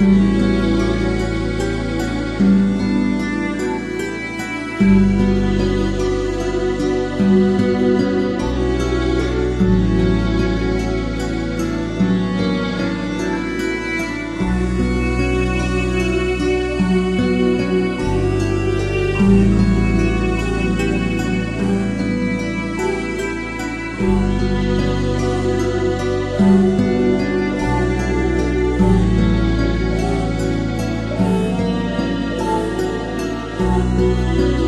Oh. Música